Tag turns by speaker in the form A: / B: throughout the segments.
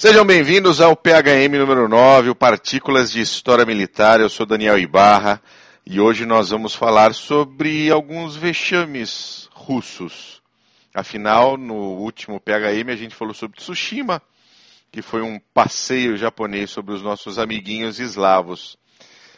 A: Sejam bem-vindos ao PHM número 9, o Partículas de História Militar. Eu sou Daniel Ibarra e hoje nós vamos falar sobre alguns vexames russos. Afinal, no último PHM a gente falou sobre Tsushima, que foi um passeio japonês sobre os nossos amiguinhos eslavos.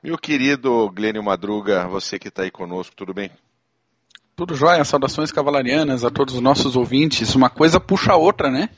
A: Meu querido Glênio Madruga, você que está aí conosco, tudo bem?
B: Tudo jóia, saudações cavalarianas a todos os nossos ouvintes. Uma coisa puxa a outra, né?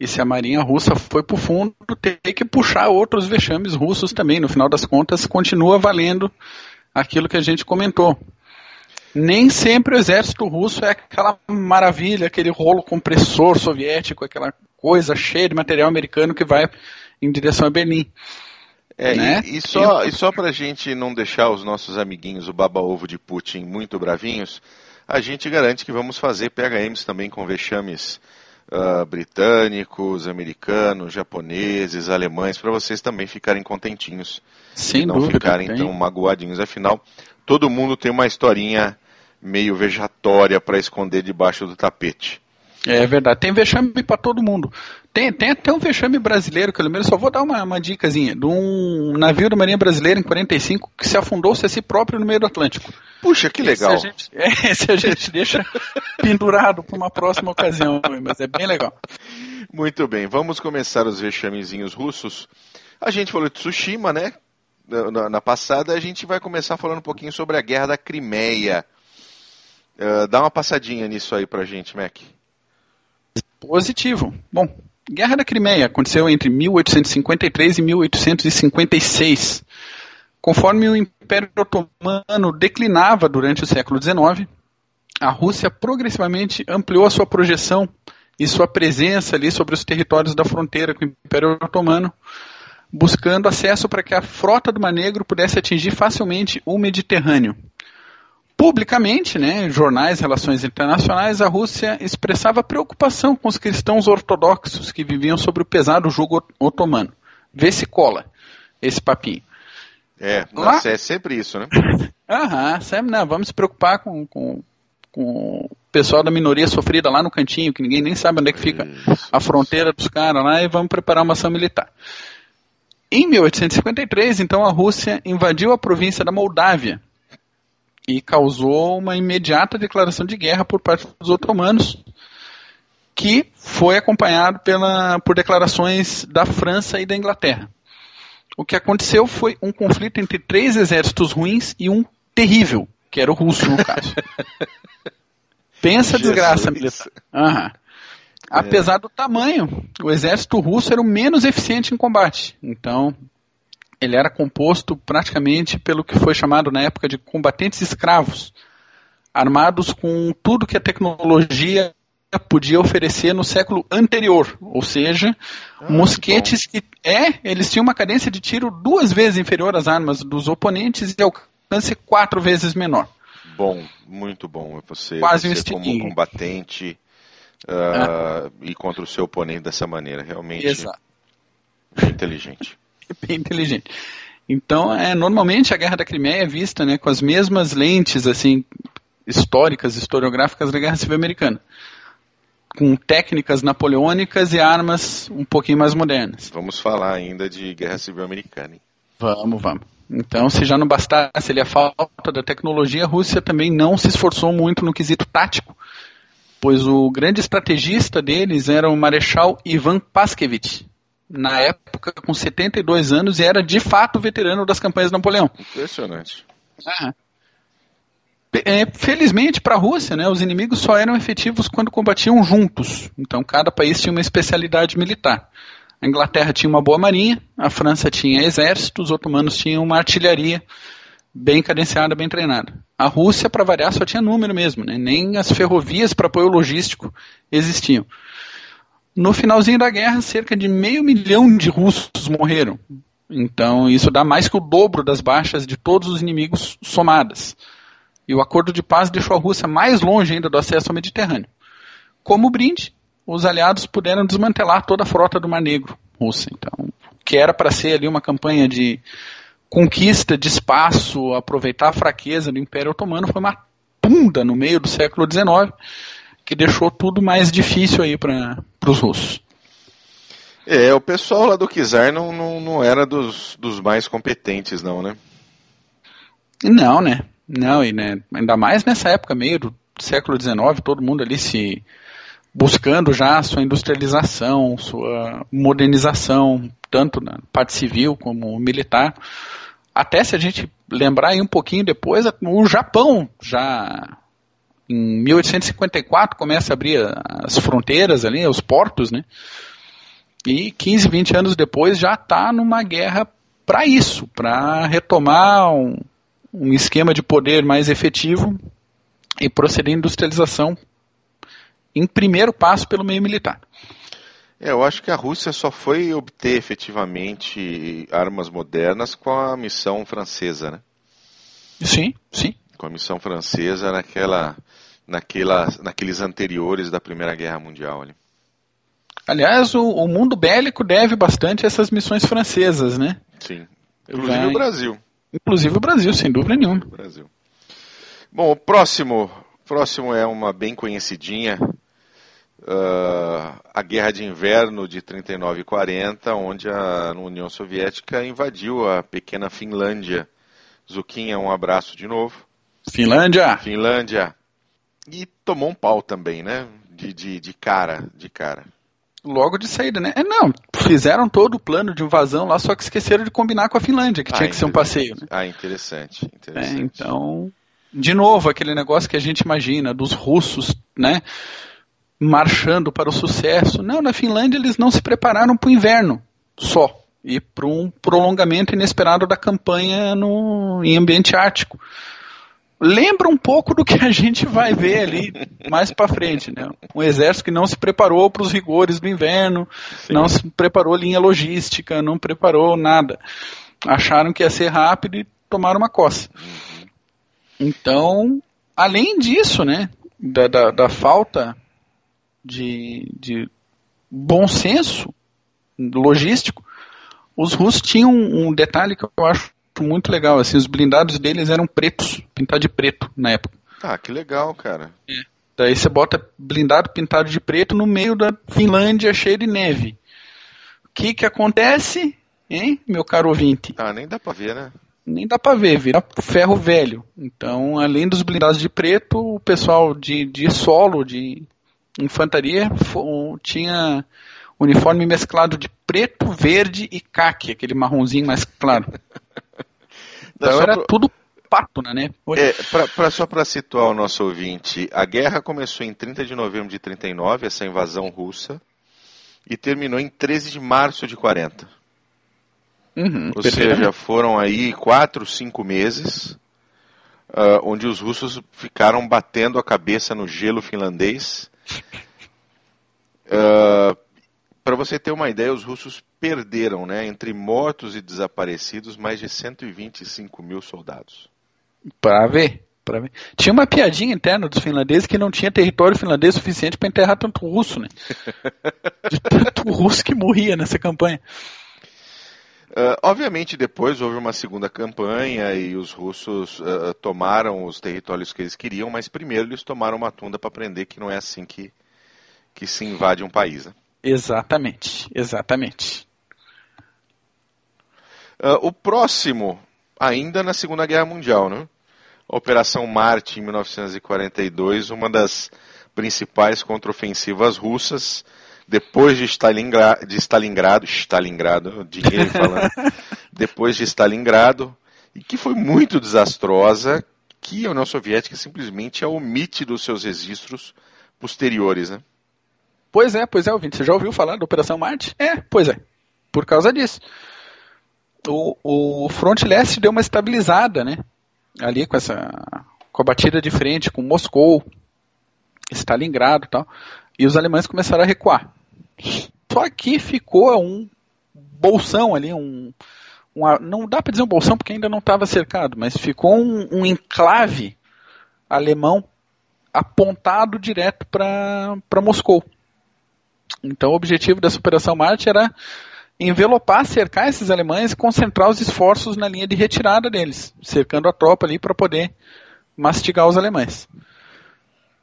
B: E se a Marinha Russa foi para o fundo, tem que puxar outros vexames russos também. No final das contas, continua valendo aquilo que a gente comentou. Nem sempre o exército russo é aquela maravilha, aquele rolo compressor soviético, aquela coisa cheia de material americano que vai em direção a Berlim.
A: É, né? e, e, só, e só para a gente não deixar os nossos amiguinhos, o baba-ovo de Putin, muito bravinhos, a gente garante que vamos fazer PHMs também com vexames uh, britânicos, americanos, japoneses, alemães, para vocês também ficarem contentinhos.
B: Sem
A: e não
B: dúvida,
A: ficarem
B: tem.
A: tão magoadinhos. Afinal, todo mundo tem uma historinha meio vejatória para esconder debaixo do tapete.
B: É verdade, tem vexame para todo mundo. Tem, tem até um vexame brasileiro, que eu lembro, só vou dar uma, uma dicasinha, de um navio da Marinha Brasileira em 45 que se afundou-se a si próprio no meio do Atlântico.
A: Puxa, que legal.
B: Esse a gente, esse a gente deixa pendurado para uma próxima ocasião, mas é bem legal.
A: Muito bem, vamos começar os vexamezinhos russos. A gente falou de Tsushima, né? Na, na passada, a gente vai começar falando um pouquinho sobre a Guerra da Crimeia. Uh, dá uma passadinha nisso aí pra gente, Mac.
B: Positivo. Bom, Guerra da Crimeia aconteceu entre 1853 e 1856. Conforme o Império Otomano declinava durante o século XIX, a Rússia progressivamente ampliou a sua projeção e sua presença ali sobre os territórios da fronteira com o Império Otomano, buscando acesso para que a frota do Mar Negro pudesse atingir facilmente o Mediterrâneo. Publicamente, né, em jornais, relações internacionais, a Rússia expressava preocupação com os cristãos ortodoxos que viviam sob o pesado jugo otomano. Vê se cola esse papinho.
A: É, Lá... é sempre isso, né?
B: Aham, sempre, não, vamos se preocupar com, com, com o pessoal da minoria sofrida lá no cantinho, que ninguém nem sabe onde é que fica isso, a fronteira dos caras lá, e vamos preparar uma ação militar. Em 1853, então, a Rússia invadiu a província da Moldávia, e causou uma imediata declaração de guerra por parte dos otomanos, que foi acompanhado pela, por declarações da França e da Inglaterra. O que aconteceu foi um conflito entre três exércitos ruins e um terrível, que era o russo, no caso. Pensa a desgraça. Uhum. Apesar do tamanho, o exército russo era o menos eficiente em combate. Então, ele era composto praticamente pelo que foi chamado na época de combatentes escravos, armados com tudo que a tecnologia podia oferecer no século anterior, ou seja, ah, mosquetes que é, eles tinham uma cadência de tiro duas vezes inferior às armas dos oponentes e alcance quatro vezes menor.
A: Bom, muito bom. Você,
B: Quase
A: você
B: um
A: como combatente uh, ah. e contra o seu oponente dessa maneira, realmente
B: Exato.
A: inteligente.
B: bem inteligente. Então, é, normalmente a Guerra da Crimeia é vista né, com as mesmas lentes assim históricas, historiográficas da Guerra Civil Americana, com técnicas napoleônicas e armas um pouquinho mais modernas.
A: Vamos falar ainda de Guerra Civil Americana. Hein?
B: Vamos, vamos. Então, se já não bastasse ali a falta da tecnologia, a Rússia também não se esforçou muito no quesito tático, pois o grande estrategista deles era o Marechal Ivan Paskevich, na época com 72 anos e era de fato veterano das campanhas de Napoleão.
A: Impressionante.
B: É, felizmente para a Rússia, né, os inimigos só eram efetivos quando combatiam juntos. Então cada país tinha uma especialidade militar. A Inglaterra tinha uma boa marinha, a França tinha exército, os otomanos tinham uma artilharia bem cadenciada, bem treinada. A Rússia, para variar, só tinha número mesmo, né? nem as ferrovias para apoio logístico existiam. No finalzinho da guerra, cerca de meio milhão de russos morreram. Então, isso dá mais que o dobro das baixas de todos os inimigos somadas. E o acordo de paz deixou a Rússia mais longe ainda do acesso ao Mediterrâneo. Como brinde, os aliados puderam desmantelar toda a frota do Mar Negro russa. Então, que era para ser ali uma campanha de conquista de espaço, aproveitar a fraqueza do Império Otomano, foi uma tunda no meio do século XIX que deixou tudo mais difícil aí para os russos.
A: É, o pessoal lá do Kizar não, não, não era dos, dos mais competentes, não, né?
B: Não, né? Não, e né, ainda mais nessa época, meio do século XIX, todo mundo ali se buscando já sua industrialização, sua modernização, tanto na parte civil como militar. Até se a gente lembrar aí um pouquinho depois, o Japão já em 1854 começa a abrir as fronteiras ali, os portos, né? E 15, 20 anos depois já está numa guerra para isso, para retomar um, um esquema de poder mais efetivo e proceder à industrialização em primeiro passo pelo meio militar.
A: É, eu acho que a Rússia só foi obter efetivamente armas modernas com a missão francesa, né?
B: Sim, sim.
A: Com a missão francesa naquela, naquela, naqueles anteriores da Primeira Guerra Mundial. Ali.
B: Aliás, o, o mundo bélico deve bastante a essas missões francesas, né?
A: Sim. Inclusive Vai... o Brasil.
B: Inclusive o Brasil, sem dúvida nenhuma.
A: Brasil. Bom, o próximo, próximo é uma bem conhecidinha, uh, a Guerra de Inverno de 39 e 40, onde a União Soviética invadiu a pequena Finlândia. Zuquinha, um abraço de novo.
B: Finlândia!
A: Finlândia. E tomou um pau também, né? De, de, de cara, de cara.
B: Logo de saída, né? É, não, fizeram todo o plano de invasão lá, só que esqueceram de combinar com a Finlândia, que ah, tinha que ser um passeio. Né?
A: Ah, interessante. interessante.
B: É, então, de novo, aquele negócio que a gente imagina dos russos, né? Marchando para o sucesso. Não, na Finlândia eles não se prepararam para o inverno só e para um prolongamento inesperado da campanha no, em ambiente ártico lembra um pouco do que a gente vai ver ali mais para frente, né? Um exército que não se preparou para os rigores do inverno, Sim. não se preparou linha logística, não preparou nada. Acharam que ia ser rápido e tomaram uma coça. Então, além disso, né, da, da, da falta de, de bom senso logístico, os russos tinham um detalhe que eu acho muito legal. Assim, os blindados deles eram pretos, pintados de preto na época.
A: Ah, que legal, cara.
B: É. Daí você bota blindado pintado de preto no meio da Finlândia cheio de neve. O que que acontece, hein, meu caro ouvinte?
A: Ah, nem dá pra ver, né?
B: Nem dá pra ver, vira ferro velho. Então, além dos blindados de preto, o pessoal de, de solo, de infantaria, tinha uniforme mesclado de preto, verde e caque, aquele marronzinho mais claro. Então era pro... tudo pato, né?
A: É, pra, pra, só para situar o nosso ouvinte, a guerra começou em 30 de novembro de 39, essa invasão russa, e terminou em 13 de março de 40. Uhum, Ou seja, foram aí quatro, cinco meses, uh, onde os russos ficaram batendo a cabeça no gelo finlandês. Uh, para você ter uma ideia, os russos perderam, né, entre mortos e desaparecidos, mais de 125 mil soldados.
B: Para ver, para ver. Tinha uma piadinha interna dos finlandeses que não tinha território finlandês suficiente para enterrar tanto russo, né? De tanto russo que morria nessa campanha.
A: Uh, obviamente, depois houve uma segunda campanha e os russos uh, tomaram os territórios que eles queriam, mas primeiro eles tomaram uma tunda para aprender que não é assim que, que se invade um país. Né?
B: Exatamente, exatamente.
A: Uh, o próximo, ainda na Segunda Guerra Mundial, né? Operação Marte, em 1942, uma das principais contraofensivas russas, depois de Stalingrado, de Stalingrado, Stalingrado, dinheiro falando, depois de Stalingrado, e que foi muito desastrosa, que a União Soviética simplesmente a omite dos seus registros posteriores, né?
B: Pois é, pois é, ouvinte. Você já ouviu falar da Operação Marte? É, pois é. Por causa disso o, o front leste deu uma estabilizada, né? Ali com essa com a batida de frente com Moscou, Stalingrado e tal, e os alemães começaram a recuar. Só que ficou um bolsão ali, um, um não dá para dizer um bolsão porque ainda não estava cercado, mas ficou um, um enclave alemão apontado direto para Moscou. Então o objetivo dessa Operação Marte era envelopar, cercar esses alemães e concentrar os esforços na linha de retirada deles, cercando a tropa ali para poder mastigar os alemães.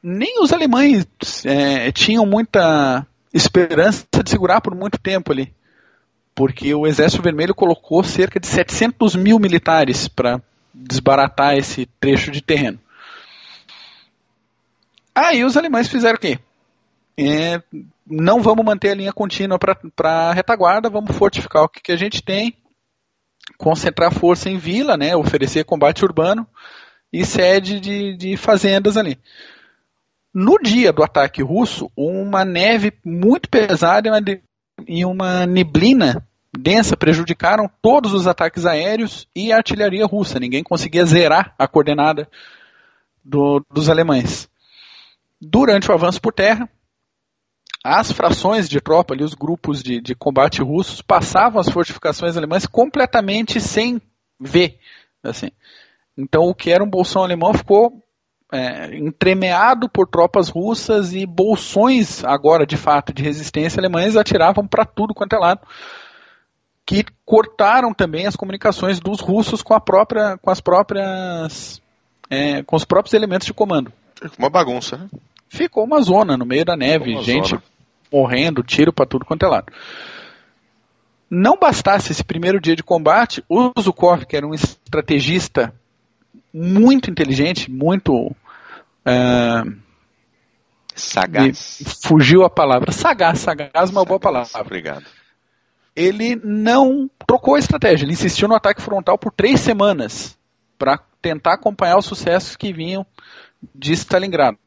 B: Nem os alemães é, tinham muita esperança de segurar por muito tempo ali. Porque o Exército Vermelho colocou cerca de 700 mil militares para desbaratar esse trecho de terreno. Aí os alemães fizeram o quê? É, não vamos manter a linha contínua para retaguarda, vamos fortificar o que, que a gente tem, concentrar força em vila, né, oferecer combate urbano e sede de, de fazendas ali. No dia do ataque russo, uma neve muito pesada e uma neblina densa prejudicaram todos os ataques aéreos e a artilharia russa. Ninguém conseguia zerar a coordenada do, dos alemães. Durante o avanço por terra, as frações de tropa, ali, os grupos de, de combate russos, passavam as fortificações alemãs completamente sem ver. Assim. Então, o que era um bolsão alemão ficou é, entremeado por tropas russas e bolsões, agora de fato, de resistência alemães atiravam para tudo quanto é lado, que cortaram também as comunicações dos russos com, a própria, com as próprias. É, com os próprios elementos de comando.
A: Uma bagunça, né?
B: Ficou uma zona no meio da neve, gente zona. Morrendo, tiro para tudo quanto é lado. Não bastasse esse primeiro dia de combate, o Zukov, que era um estrategista muito inteligente, muito. Uh,
A: sagaz.
B: Fugiu a palavra. Sagaz, sagaz, uma sagaz, boa palavra.
A: Obrigado.
B: Ele não trocou a estratégia, ele insistiu no ataque frontal por três semanas para tentar acompanhar os sucessos que vinham de Stalingrado.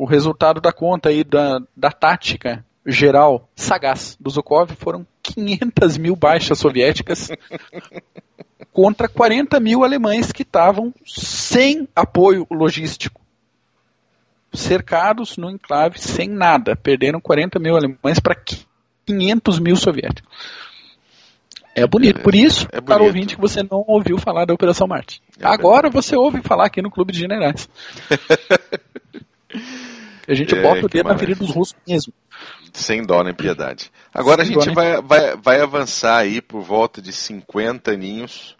B: O resultado da conta aí da, da tática geral sagaz do Zukov foram 500 mil baixas soviéticas contra 40 mil alemães que estavam sem apoio logístico. Cercados no enclave sem nada. Perderam 40 mil alemães para 500 mil soviéticos. É bonito. Por isso, é para ouvinte que você não ouviu falar da Operação Marte. É Agora você ouve falar aqui no Clube de Generais. a gente é, bota o dedo na ferida dos russos mesmo.
A: Sem dó nem piedade. Agora Sem a gente vai, vai, vai avançar aí por volta de 50 aninhos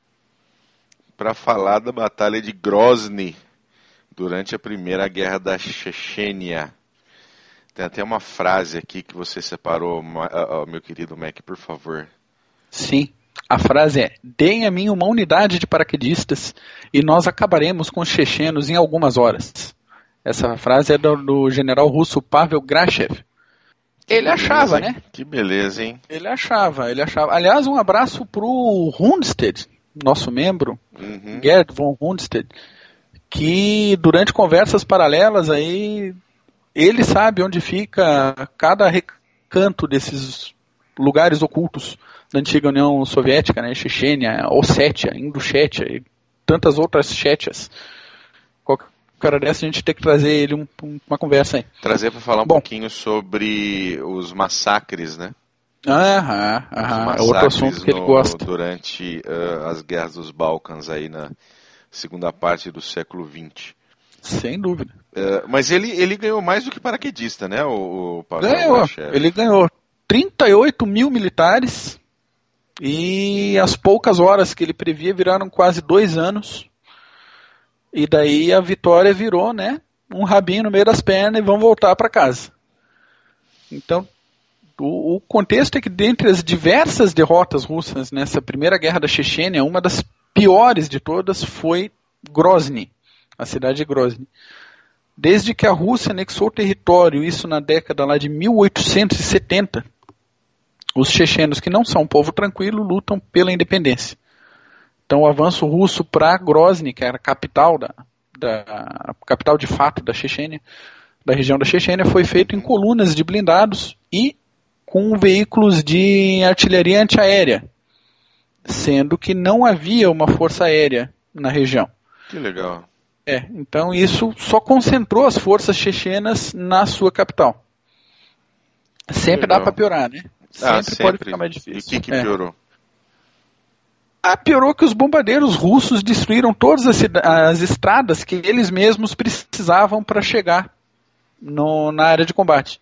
A: para falar da Batalha de Grozny durante a Primeira Guerra da Chechênia. Tem até uma frase aqui que você separou, meu querido Mac, por favor.
B: Sim. A frase é: Deem a mim uma unidade de paraquedistas e nós acabaremos com os chechenos em algumas horas. Essa frase é do, do general russo Pavel Grachev. Ele beleza, achava,
A: hein?
B: né?
A: Que beleza, hein?
B: Ele achava, ele achava. Aliás, um abraço pro Hundstedt, nosso membro, uhum. Gerd von Hundstedt, que durante conversas paralelas aí ele sabe onde fica cada recanto desses lugares ocultos da antiga União Soviética, né, Chechênia, Ossétia, Ingushétia e tantas outras Chétias. Cara dessa a gente tem que trazer ele um, uma conversa aí.
A: Trazer para falar um Bom, pouquinho sobre os massacres, né?
B: Aham, aham. É outro assunto que ele gosta.
A: Durante uh, as guerras dos Balcãs aí na segunda parte do século XX.
B: Sem dúvida.
A: Uh, mas ele, ele ganhou mais do que paraquedista, né? O,
B: o ganhou. Ele ganhou 38 mil militares e as poucas horas que ele previa viraram quase dois anos. E daí a vitória virou, né? Um rabinho no meio das pernas e vão voltar para casa. Então, o, o, contexto é que, dentre as diversas derrotas russas nessa primeira guerra da Chechênia, uma das piores de todas foi Grozny, a cidade de Grozny. Desde que a Rússia anexou o território, isso na década lá de 1870, os chechenos, que não são um povo tranquilo, lutam pela independência. Então, o avanço russo para Grozny, que era a capital, da, da capital de fato da Chechênia, da região da Chechênia, foi feito em colunas de blindados e com veículos de artilharia antiaérea, sendo que não havia uma força aérea na região.
A: Que legal.
B: É, então isso só concentrou as forças chechenas na sua capital. Sempre dá para piorar, né?
A: Sempre, ah, sempre, pode ficar mais difícil. E o que, que é. Piorou?
B: Ah, piorou que os bombardeiros russos destruíram todas as, as estradas que eles mesmos precisavam para chegar no, na área de combate.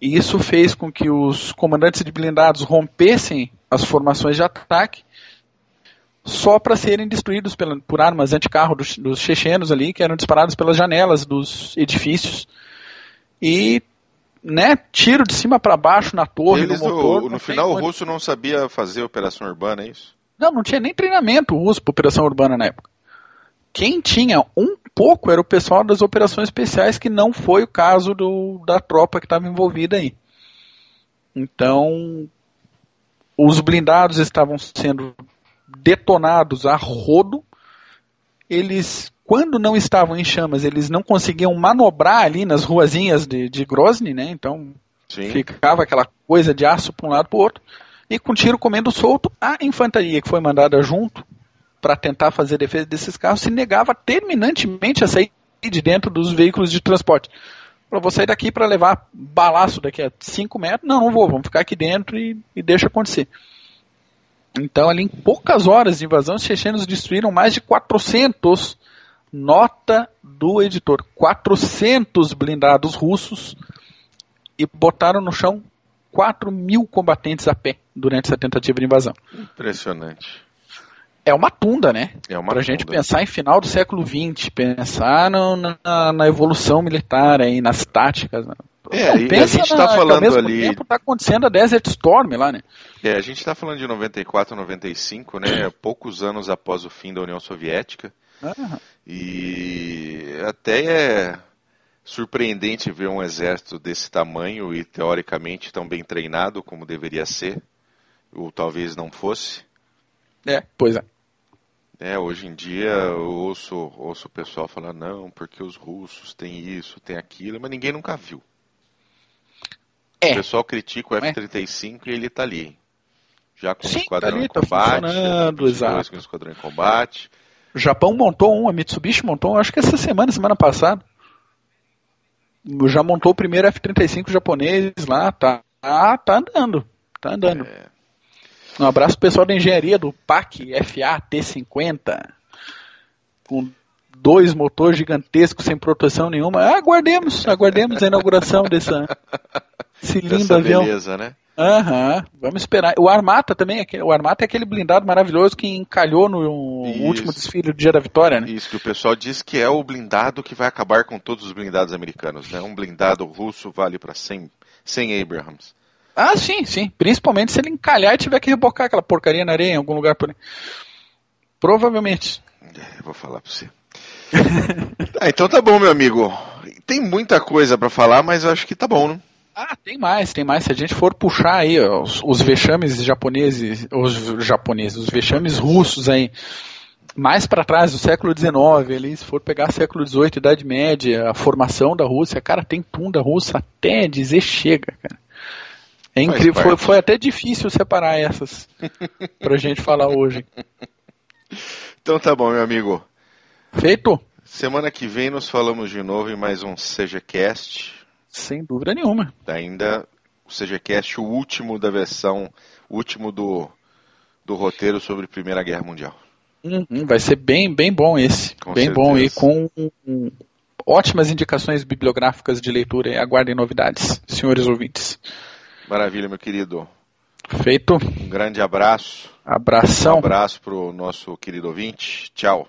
B: E isso fez com que os comandantes de blindados rompessem as formações de ataque só para serem destruídos pela, por armas anticarro dos, dos chechenos ali, que eram disparadas pelas janelas dos edifícios. E né, tiro de cima para baixo na torre
A: Eles,
B: do motor.
A: no final, o russo não sabia fazer operação urbana, é isso?
B: Não, não tinha nem treinamento russo para operação urbana na época. Quem tinha um pouco era o pessoal das operações especiais, que não foi o caso do, da tropa que estava envolvida aí. Então, os blindados estavam sendo detonados a rodo. Eles, quando não estavam em chamas, eles não conseguiam manobrar ali nas ruazinhas de, de Grozny, né? Então Sim. ficava aquela coisa de aço para um lado para o outro. E com tiro comendo solto, a infantaria que foi mandada junto para tentar fazer defesa desses carros se negava terminantemente a sair de dentro dos veículos de transporte. Falou, vou sair daqui para levar balaço daqui a 5 metros. Não, não vou, vamos ficar aqui dentro e, e deixa acontecer. Então, ali em poucas horas de invasão, os chechenos destruíram mais de 400, nota do editor, 400 blindados russos e botaram no chão 4 mil combatentes a pé durante essa tentativa de invasão.
A: Impressionante
B: é uma tunda, né?
A: É uma
B: pra gente pensar em final do século XX, pensar no, na, na, evolução militar aí, nas táticas. Né?
A: É, Não, e a gente está falando ao mesmo ali.
B: tempo tá acontecendo a Desert Storm lá, né?
A: É, a gente está falando de 94, 95, né? Poucos anos após o fim da União Soviética. Uhum. E até é surpreendente ver um exército desse tamanho e teoricamente tão bem treinado como deveria ser, ou talvez não fosse.
B: É, pois é.
A: É, hoje em dia eu ouço, ouço o pessoal falar, não, porque os russos têm isso, têm aquilo, mas ninguém nunca viu. É. O pessoal critica o F-35 é. e ele está ali. Já com
B: Sim,
A: o esquadrão
B: tá ali,
A: em tá combate,
B: tá exato.
A: com o esquadrão em combate.
B: O Japão montou um, a Mitsubishi montou um, acho que essa semana, semana passada. Já montou o primeiro F-35 japonês lá, tá, tá, tá andando. Tá andando. É. Um abraço pro pessoal da engenharia do PAC FA T50, com dois motores gigantescos sem proteção nenhuma. Aguardemos, aguardemos a inauguração dessa, desse lindo Essa avião.
A: beleza, né?
B: Aham, uhum, vamos esperar. O Armata também, o Armata é aquele blindado maravilhoso que encalhou no último desfile do Dia da Vitória, né?
A: Isso, que o pessoal diz que é o blindado que vai acabar com todos os blindados americanos, né? Um blindado russo vale para 100, 100 Abrahams.
B: Ah, sim, sim. Principalmente se ele encalhar e tiver que rebocar aquela porcaria na areia em algum lugar por aí. Provavelmente.
A: É, vou falar pra você. ah, então tá bom, meu amigo. Tem muita coisa para falar, mas eu acho que tá bom, né?
B: Ah, tem mais, tem mais. Se a gente for puxar aí ó, os, os, vexames japoneses, os japoneses, os vexames russos aí, mais para trás do século XIX, ali, se for pegar século XVIII, Idade Média, a formação da Rússia, cara, tem tunda russa até dizer chega, cara. É incrível, foi, foi, até difícil separar essas pra gente falar hoje.
A: Então tá bom, meu amigo.
B: Feito.
A: Semana que vem nos falamos de novo em mais um SejaCast.
B: Sem dúvida nenhuma.
A: Ainda o SejaCast, o último da versão, o último do, do roteiro sobre a Primeira Guerra Mundial.
B: Uhum, vai ser bem, bem bom esse. Com bem certeza. bom e com um, ótimas indicações bibliográficas de leitura. Aguardem novidades, senhores ouvintes.
A: Maravilha, meu querido.
B: Feito.
A: Um grande abraço.
B: Abração.
A: Um abraço para o nosso querido ouvinte. Tchau.